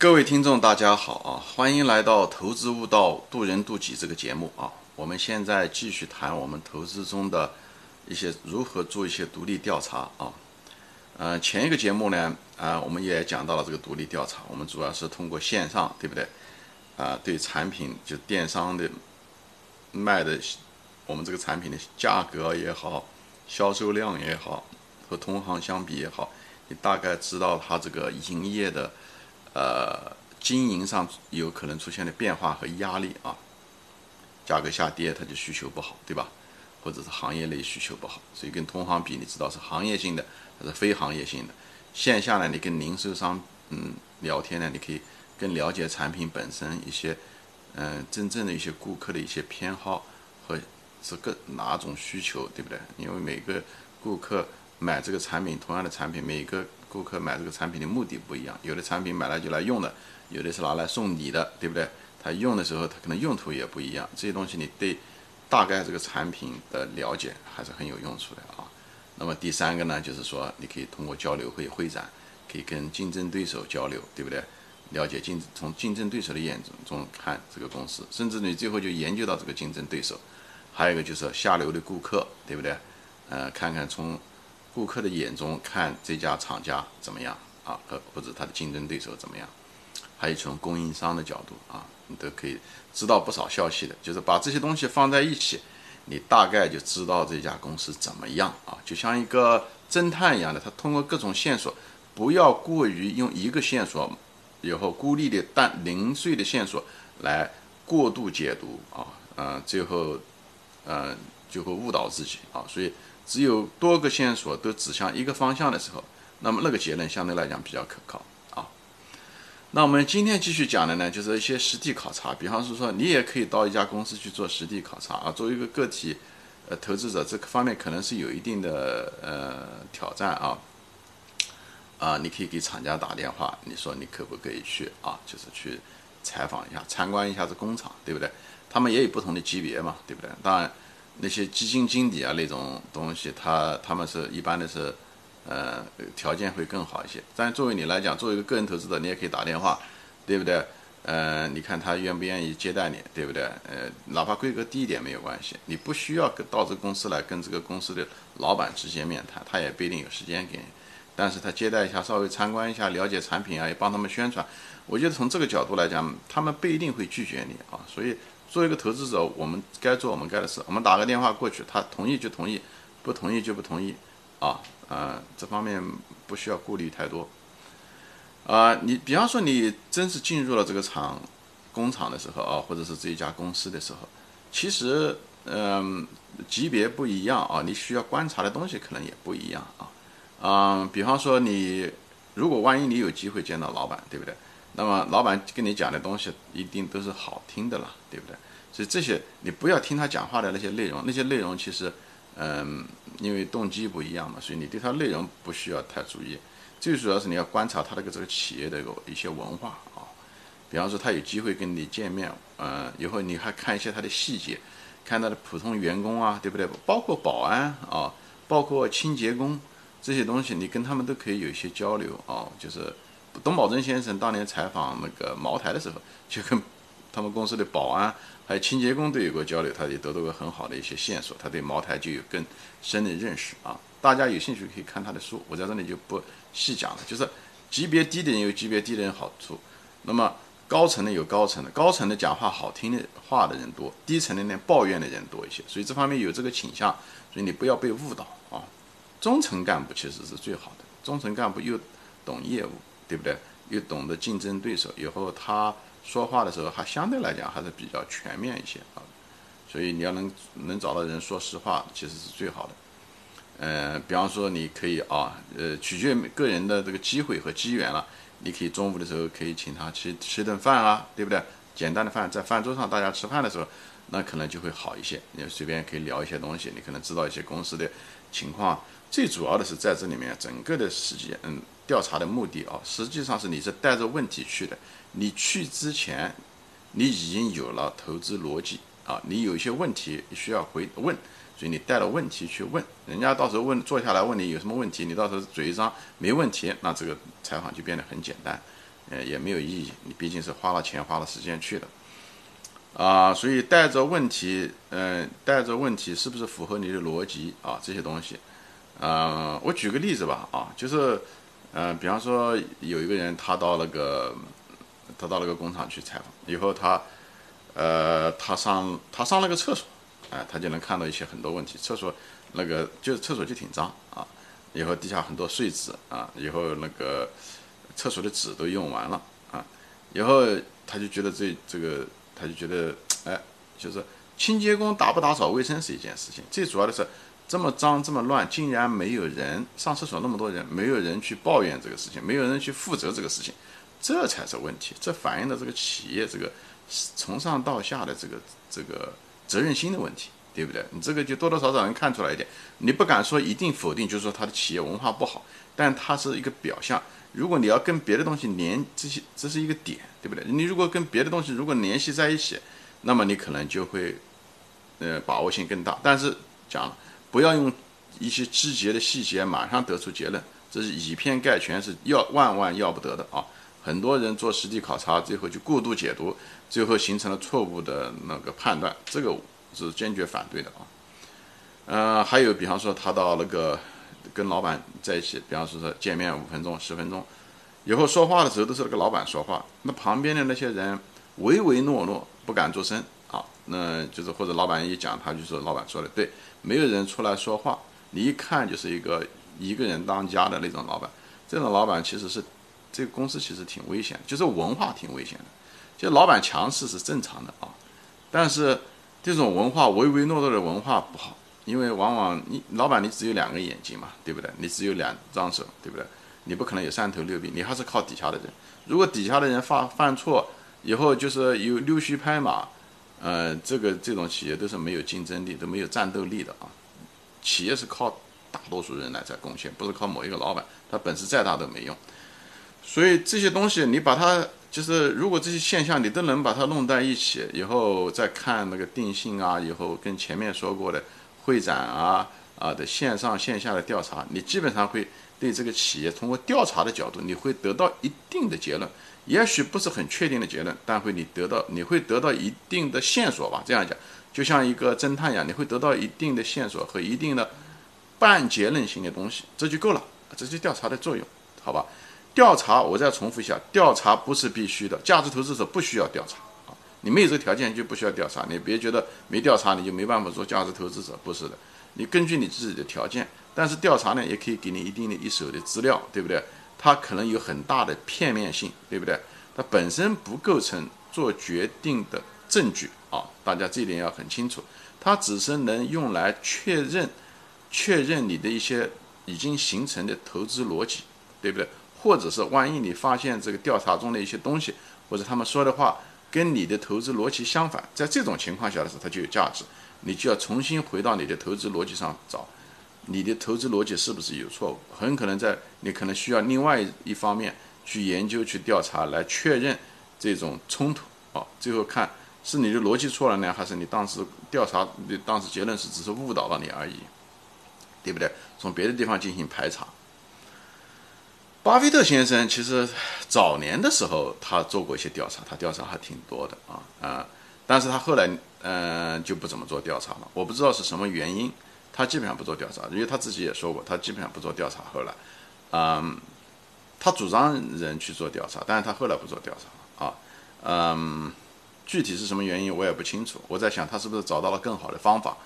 各位听众，大家好啊！欢迎来到《投资悟道，渡人渡己》这个节目啊！我们现在继续谈我们投资中的一些如何做一些独立调查啊。呃，前一个节目呢，啊，我们也讲到了这个独立调查，我们主要是通过线上，对不对？啊，对产品就电商的卖的我们这个产品的价格也好，销售量也好，和同行相比也好，你大概知道它这个营业的。呃，经营上有可能出现的变化和压力啊，价格下跌，它就需求不好，对吧？或者是行业内需求不好，所以跟同行比，你知道是行业性的还是非行业性的？线下呢，你跟零售商嗯聊天呢，你可以更了解产品本身一些嗯真正的一些顾客的一些偏好和是个哪种需求，对不对？因为每个顾客买这个产品，同样的产品，每个。顾客买这个产品的目的不一样，有的产品买来就来用的，有的是拿来送礼的，对不对？他用的时候，他可能用途也不一样。这些东西你对大概这个产品的了解还是很有用处的啊。那么第三个呢，就是说你可以通过交流会会展，可以跟竞争对手交流，对不对？了解竞从竞争对手的眼中中看这个公司，甚至你最后就研究到这个竞争对手。还有一个就是下流的顾客，对不对？呃，看看从。顾客的眼中看这家厂家怎么样啊？和或者他的竞争对手怎么样？还有从供应商的角度啊，你都可以知道不少消息的。就是把这些东西放在一起，你大概就知道这家公司怎么样啊？就像一个侦探一样的，他通过各种线索，不要过于用一个线索，以后孤立的但零碎的线索来过度解读啊，嗯，最后，嗯，就会误导自己啊，所以。只有多个线索都指向一个方向的时候，那么那个结论相对来讲比较可靠啊。那我们今天继续讲的呢，就是一些实地考察。比方说，说你也可以到一家公司去做实地考察啊。作为一个个体，呃，投资者这个方面可能是有一定的呃挑战啊。啊，你可以给厂家打电话，你说你可不可以去啊？就是去采访一下、参观一下这工厂，对不对？他们也有不同的级别嘛，对不对？当然。那些基金经理啊，那种东西，他他们是一般的是，呃，条件会更好一些。但作为你来讲，作为一个个人投资者，你也可以打电话，对不对？呃，你看他愿不愿意接待你，对不对？呃，哪怕规格低一点没有关系，你不需要到这个公司来跟这个公司的老板直接面谈，他也不一定有时间给你。但是他接待一下，稍微参观一下，了解产品啊，也帮他们宣传。我觉得从这个角度来讲，他们不一定会拒绝你啊，所以。作为一个投资者，我们该做我们该的事。我们打个电话过去，他同意就同意，不同意就不同意，啊，呃，这方面不需要顾虑太多。啊，你比方说你真是进入了这个厂工厂的时候啊，或者是这一家公司的时候，其实，嗯，级别不一样啊，你需要观察的东西可能也不一样啊。嗯，比方说你如果万一你有机会见到老板，对不对？那么老板跟你讲的东西一定都是好听的啦，对不对？所以这些你不要听他讲话的那些内容，那些内容其实，嗯，因为动机不一样嘛，所以你对他内容不需要太注意。最主要是你要观察他这个这个企业的一个一些文化啊，比方说他有机会跟你见面，嗯，以后你还看一些他的细节，看他的普通员工啊，对不对？包括保安啊，包括清洁工这些东西，你跟他们都可以有一些交流啊，就是。董宝珍先生当年采访那个茅台的时候，就跟他们公司的保安还有清洁工都有过交流，他也得到过很好的一些线索，他对茅台就有更深的认识啊。大家有兴趣可以看他的书，我在这里就不细讲了。就是级别低的人有级别低的人好处，那么高层的有高层的，高层的讲话好听的话的人多，低层的呢抱怨的人多一些，所以这方面有这个倾向，所以你不要被误导啊。中层干部其实是最好的，中层干部又懂业务。对不对？又懂得竞争对手，以后他说话的时候还相对来讲还是比较全面一些啊。所以你要能能找到人说实话，其实是最好的。呃，比方说你可以啊，呃，取决个人的这个机会和机缘了。你可以中午的时候可以请他吃吃顿饭啊，对不对？简单的饭，在饭桌上大家吃饭的时候，那可能就会好一些。你随便可以聊一些东西，你可能知道一些公司的情况。最主要的是在这里面整个的时间，嗯。调查的目的啊，实际上是你是带着问题去的。你去之前，你已经有了投资逻辑啊，你有一些问题需要回问，所以你带了问题去问人家。到时候问，坐下来问你有什么问题，你到时候嘴一张没问题，那这个采访就变得很简单。呃，也没有意义。你毕竟是花了钱、花了时间去的，啊，所以带着问题，嗯，带着问题是不是符合你的逻辑啊？这些东西，啊，我举个例子吧，啊，就是，嗯，比方说有一个人他到那个，他到那个工厂去采访，以后他，呃，他上他上了个厕所，哎，他就能看到一些很多问题，厕所那个就是厕所就挺脏啊。以后地下很多碎纸啊，以后那个厕所的纸都用完了啊，以后他就觉得这这个他就觉得哎，就是清洁工打不打扫卫生是一件事情，最主要的是这么脏这么乱，竟然没有人上厕所那么多人，没有人去抱怨这个事情，没有人去负责这个事情，这才是问题，这反映了这个企业这个从上到下的这个这个责任心的问题。对不对？你这个就多多少少能看出来一点。你不敢说一定否定，就是说他的企业文化不好，但它是一个表象。如果你要跟别的东西连这些，这是一个点，对不对？你如果跟别的东西如果联系在一起，那么你可能就会，呃，把握性更大。但是讲，不要用一些枝节的细节马上得出结论，这是以偏概全，是要万万要不得的啊！很多人做实地考察，最后就过度解读，最后形成了错误的那个判断，这个。是坚决反对的啊，呃，还有比方说他到那个跟老板在一起，比方说说见面五分钟、十分钟，以后说话的时候都是那个老板说话，那旁边的那些人唯唯诺诺不敢作声啊，那就是或者老板一讲，他就说老板说的对，没有人出来说话，你一看就是一个一个人当家的那种老板，这种老板其实是这个公司其实挺危险，就是文化挺危险的，就老板强势是正常的啊，但是。这种文化唯唯诺诺的文化不好，因为往往你老板你只有两个眼睛嘛，对不对？你只有两张手，对不对？你不可能有三头六臂，你还是靠底下的人。如果底下的人犯犯错以后，就是有溜须拍马，呃，这个这种企业都是没有竞争力，都没有战斗力的啊。企业是靠大多数人来在贡献，不是靠某一个老板，他本事再大都没用。所以这些东西你把它。就是如果这些现象你都能把它弄在一起，以后再看那个定性啊，以后跟前面说过的会展啊啊的线上线下的调查，你基本上会对这个企业通过调查的角度，你会得到一定的结论，也许不是很确定的结论，但会你得到你会得到一定的线索吧。这样讲，就像一个侦探一样，你会得到一定的线索和一定的半结论性的东西，这就够了，这就调查的作用，好吧？调查，我再重复一下，调查不是必须的，价值投资者不需要调查啊，你没有这个条件就不需要调查，你别觉得没调查你就没办法做价值投资者，不是的，你根据你自己的条件，但是调查呢也可以给你一定的一手的资料，对不对？它可能有很大的片面性，对不对？它本身不构成做决定的证据啊，大家这点要很清楚，它只是能用来确认确认你的一些已经形成的投资逻辑，对不对？或者是万一你发现这个调查中的一些东西，或者他们说的话跟你的投资逻辑相反，在这种情况下的时候，它就有价值。你就要重新回到你的投资逻辑上找，你的投资逻辑是不是有错误？很可能在你可能需要另外一方面去研究、去调查来确认这种冲突啊。最后看是你的逻辑错了呢，还是你当时调查的当时结论是只是误导了你而已，对不对？从别的地方进行排查。巴菲特先生其实早年的时候，他做过一些调查，他调查还挺多的啊啊，但是他后来嗯就不怎么做调查了，我不知道是什么原因，他基本上不做调查，因为他自己也说过，他基本上不做调查。后来，嗯，他主张人去做调查，但是他后来不做调查啊，嗯，具体是什么原因我也不清楚。我在想他是不是找到了更好的方法，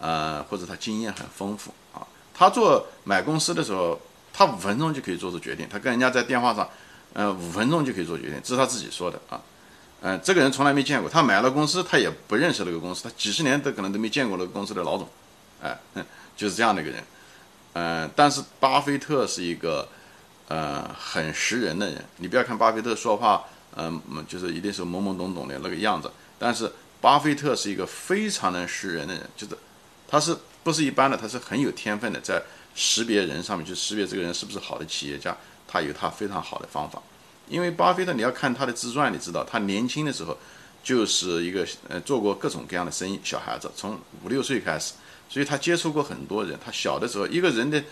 呃，或者他经验很丰富啊。他做买公司的时候。他五分钟就可以做出决定，他跟人家在电话上，呃，五分钟就可以做决定，这是他自己说的啊，嗯，这个人从来没见过，他买了公司，他也不认识那个公司，他几十年都可能都没见过那个公司的老总，哎，就是这样的一个人，嗯，但是巴菲特是一个，呃，很识人的人，你不要看巴菲特说话，嗯，就是一定是懵懵懂懂的那个样子，但是巴菲特是一个非常能识人的人，就是他是不是一般的，他是很有天分的，在。识别人上面就识别这个人是不是好的企业家，他有他非常好的方法。因为巴菲特，你要看他的自传，你知道他年轻的时候就是一个呃做过各种各样的生意，小孩子从五六岁开始，所以他接触过很多人。他小的时候，一个人的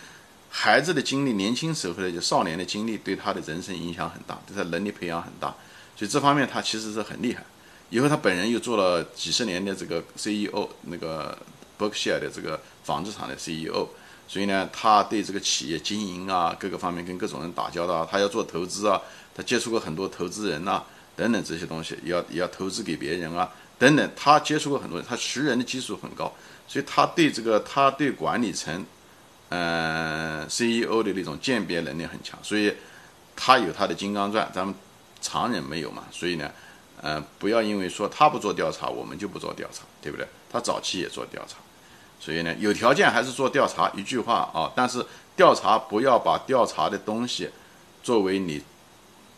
孩子的经历，年轻时候的就少年的经历，对他的人生影响很大，对他能力培养很大，所以这方面他其实是很厉害。以后他本人又做了几十年的这个 CEO，那个伯克希尔的这个纺织厂的 CEO，所以呢，他对这个企业经营啊，各个方面跟各种人打交道，他要做投资啊，他接触过很多投资人呐，等等这些东西，要要投资给别人啊，等等，他接触过很多人，他识人的技术很高，所以他对这个他对管理层，嗯，CEO 的那种鉴别能力很强，所以他有他的金刚钻，咱们常人没有嘛，所以呢。嗯，不要因为说他不做调查，我们就不做调查，对不对？他早期也做调查，所以呢，有条件还是做调查。一句话啊，但是调查不要把调查的东西作为你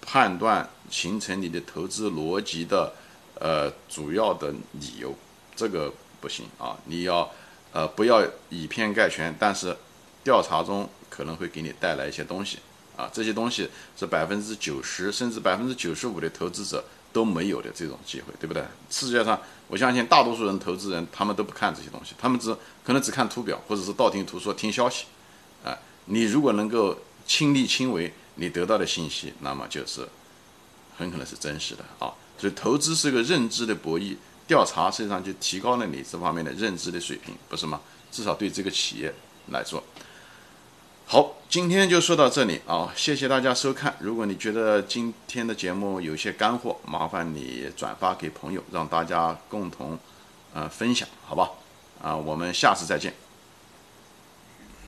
判断形成你的投资逻辑的呃主要的理由，这个不行啊。你要呃不要以偏概全，但是调查中可能会给你带来一些东西啊，这些东西是百分之九十甚至百分之九十五的投资者。都没有的这种机会，对不对？世界上，我相信大多数人投资人，他们都不看这些东西，他们只可能只看图表，或者是道听途说听消息。啊，你如果能够亲力亲为，你得到的信息，那么就是很可能是真实的啊。所以，投资是个认知的博弈，调查实际上就提高了你这方面的认知的水平，不是吗？至少对这个企业来说。好，今天就说到这里啊！谢谢大家收看。如果你觉得今天的节目有些干货，麻烦你转发给朋友，让大家共同呃分享，好吧？啊，我们下次再见。